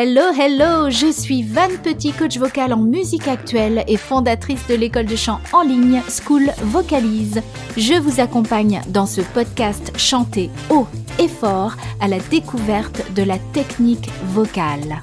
Hello, hello, je suis Van Petit, coach vocal en musique actuelle et fondatrice de l'école de chant en ligne School Vocalise. Je vous accompagne dans ce podcast chanté haut et fort à la découverte de la technique vocale.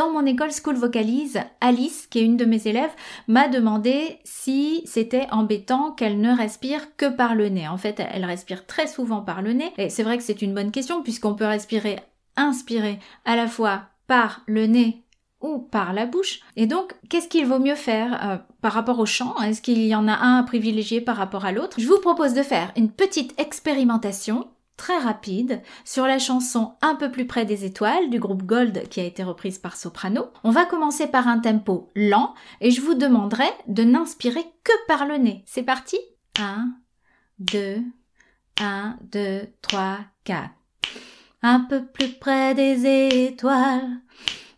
Dans mon école School Vocalise, Alice, qui est une de mes élèves, m'a demandé si c'était embêtant qu'elle ne respire que par le nez. En fait, elle respire très souvent par le nez. Et c'est vrai que c'est une bonne question puisqu'on peut respirer, inspirer à la fois par le nez ou par la bouche. Et donc, qu'est-ce qu'il vaut mieux faire euh, par rapport au chant? Est-ce qu'il y en a un à privilégier par rapport à l'autre? Je vous propose de faire une petite expérimentation très rapide sur la chanson Un peu plus près des étoiles du groupe Gold qui a été reprise par Soprano. On va commencer par un tempo lent et je vous demanderai de n'inspirer que par le nez. C'est parti? 1, 2, 1, 2, 3, 4. Un peu plus près des étoiles,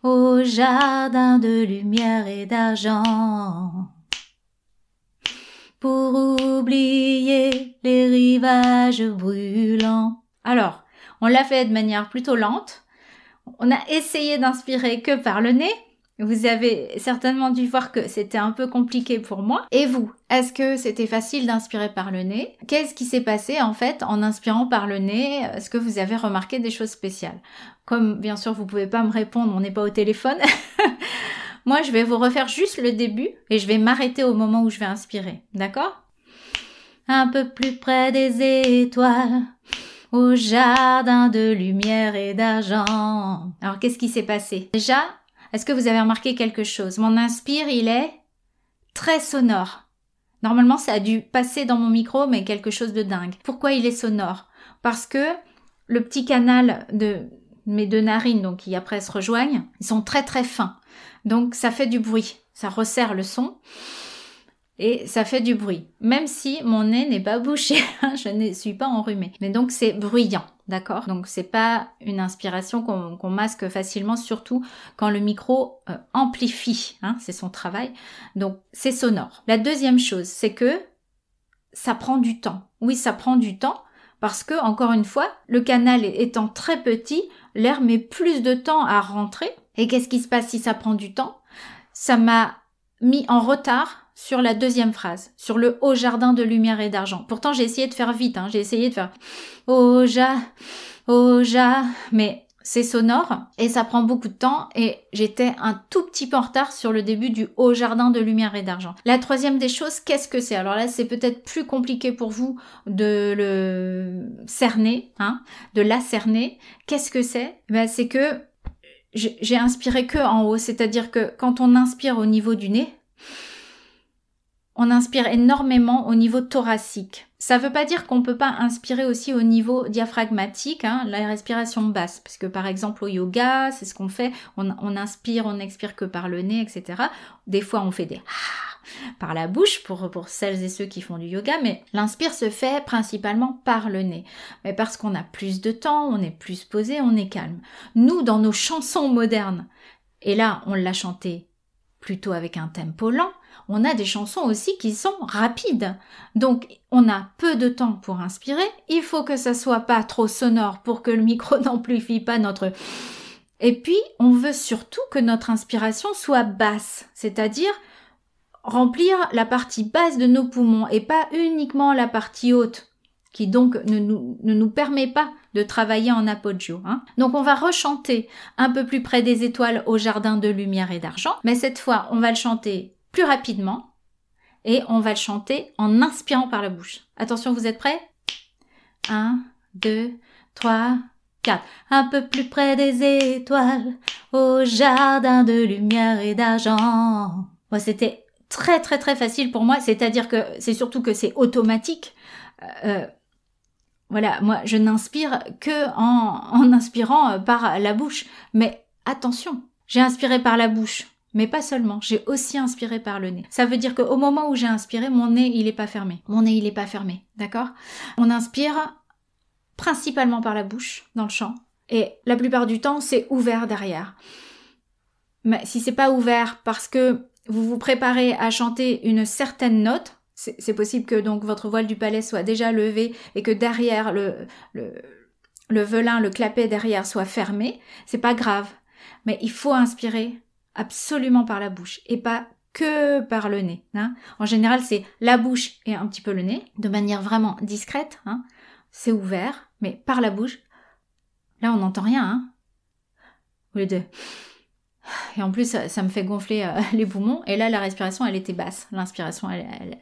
au jardin de lumière et d'argent pour oublier les rivages brûlants. Alors, on l'a fait de manière plutôt lente. On a essayé d'inspirer que par le nez. Vous avez certainement dû voir que c'était un peu compliqué pour moi. Et vous, est-ce que c'était facile d'inspirer par le nez? Qu'est-ce qui s'est passé en fait en inspirant par le nez? Est-ce que vous avez remarqué des choses spéciales? Comme bien sûr vous pouvez pas me répondre, on n'est pas au téléphone. Moi, je vais vous refaire juste le début et je vais m'arrêter au moment où je vais inspirer. D'accord? Un peu plus près des étoiles, au jardin de lumière et d'argent. Alors, qu'est-ce qui s'est passé? Déjà, est-ce que vous avez remarqué quelque chose? Mon inspire, il est très sonore. Normalement, ça a dû passer dans mon micro, mais quelque chose de dingue. Pourquoi il est sonore? Parce que le petit canal de mes deux narines, donc qui après se rejoignent, ils sont très très fins. Donc ça fait du bruit, ça resserre le son et ça fait du bruit. Même si mon nez n'est pas bouché, je ne suis pas enrhumée. Mais donc c'est bruyant, d'accord? Donc c'est pas une inspiration qu'on masque facilement, surtout quand le micro euh, amplifie, hein, c'est son travail. Donc c'est sonore. La deuxième chose, c'est que ça prend du temps. Oui, ça prend du temps parce que, encore une fois, le canal étant très petit, l'air met plus de temps à rentrer. Et qu'est-ce qui se passe si ça prend du temps? Ça m'a mis en retard sur la deuxième phrase, sur le haut jardin de lumière et d'argent. Pourtant, j'ai essayé de faire vite, hein, j'ai essayé de faire au ja, au ja, mais c'est sonore et ça prend beaucoup de temps et j'étais un tout petit peu en retard sur le début du haut jardin de lumière et d'argent. La troisième des choses, qu'est-ce que c'est? Alors là, c'est peut-être plus compliqué pour vous de le cerner, hein, de la cerner. Qu'est-ce que c'est? Ben, C'est que j'ai inspiré que en haut, c'est-à-dire que quand on inspire au niveau du nez, on inspire énormément au niveau thoracique. Ça ne veut pas dire qu'on ne peut pas inspirer aussi au niveau diaphragmatique, hein, la respiration basse, parce que par exemple au yoga, c'est ce qu'on fait, on, inspire, on n'expire que par le nez, etc. Des fois on fait des par la bouche pour, pour celles et ceux qui font du yoga, mais l'inspire se fait principalement par le nez. Mais parce qu'on a plus de temps, on est plus posé, on est calme. Nous, dans nos chansons modernes, et là on l'a chanté plutôt avec un tempo lent, on a des chansons aussi qui sont rapides. Donc on a peu de temps pour inspirer, il faut que ça soit pas trop sonore pour que le micro n'amplifie pas notre et puis, on veut surtout que notre inspiration soit basse, c'est-à-dire remplir la partie basse de nos poumons et pas uniquement la partie haute qui donc ne nous, ne nous permet pas de travailler en apogeo. Hein. Donc on va rechanter un peu plus près des étoiles au jardin de lumière et d'argent, mais cette fois on va le chanter plus rapidement et on va le chanter en inspirant par la bouche. Attention, vous êtes prêts? 1, 2, 3, 4. Un peu plus près des étoiles au jardin de lumière et d'argent. Bon, C'était très très très facile pour moi, c'est-à-dire que c'est surtout que c'est automatique. Euh, euh, voilà, moi je n'inspire que en, inspirant euh, par la bouche. Mais attention, j'ai inspiré par la bouche, mais pas seulement, j'ai aussi inspiré par le nez. Ça veut dire qu'au moment où j'ai inspiré, mon nez il est pas fermé. Mon nez il est pas fermé, d'accord? On inspire principalement par la bouche dans le chant, et la plupart du temps c'est ouvert derrière. Mais si c'est pas ouvert parce que vous vous préparez à chanter une certaine note, c'est possible que donc votre voile du palais soit déjà levé et que derrière le, velin, le clapet derrière soit fermé, c'est pas grave. Mais il faut inspirer absolument par la bouche et pas que par le nez. Hein. En général, c'est la bouche et un petit peu le nez, de manière vraiment discrète. Hein. C'est ouvert, mais par la bouche. Là, on n'entend rien. Hein. Au. Et en plus, ça, me fait gonfler euh, les poumons. Et là, la respiration, elle était basse. L'inspiration, elle,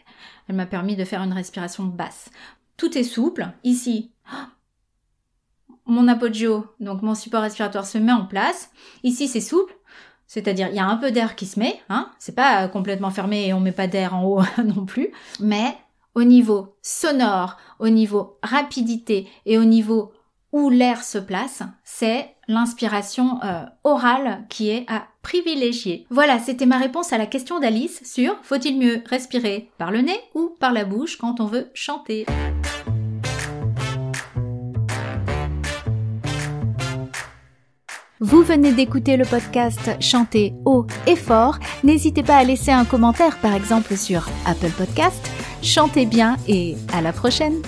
m'a permis de faire une respiration basse. Tout est souple. Ici, mon apogeo, donc mon support respiratoire se met en place. Ici, c'est souple. C'est-à-dire, il y a un peu d'air qui se met, hein. C'est pas complètement fermé et on met pas d'air en haut non plus. Mais au niveau sonore, au niveau rapidité et au niveau où l'air se place, c'est l'inspiration euh, orale qui est à privilégier. Voilà, c'était ma réponse à la question d'Alice sur faut-il mieux respirer par le nez ou par la bouche quand on veut chanter. Vous venez d'écouter le podcast Chanter haut et fort. N'hésitez pas à laisser un commentaire par exemple sur Apple Podcast. Chantez bien et à la prochaine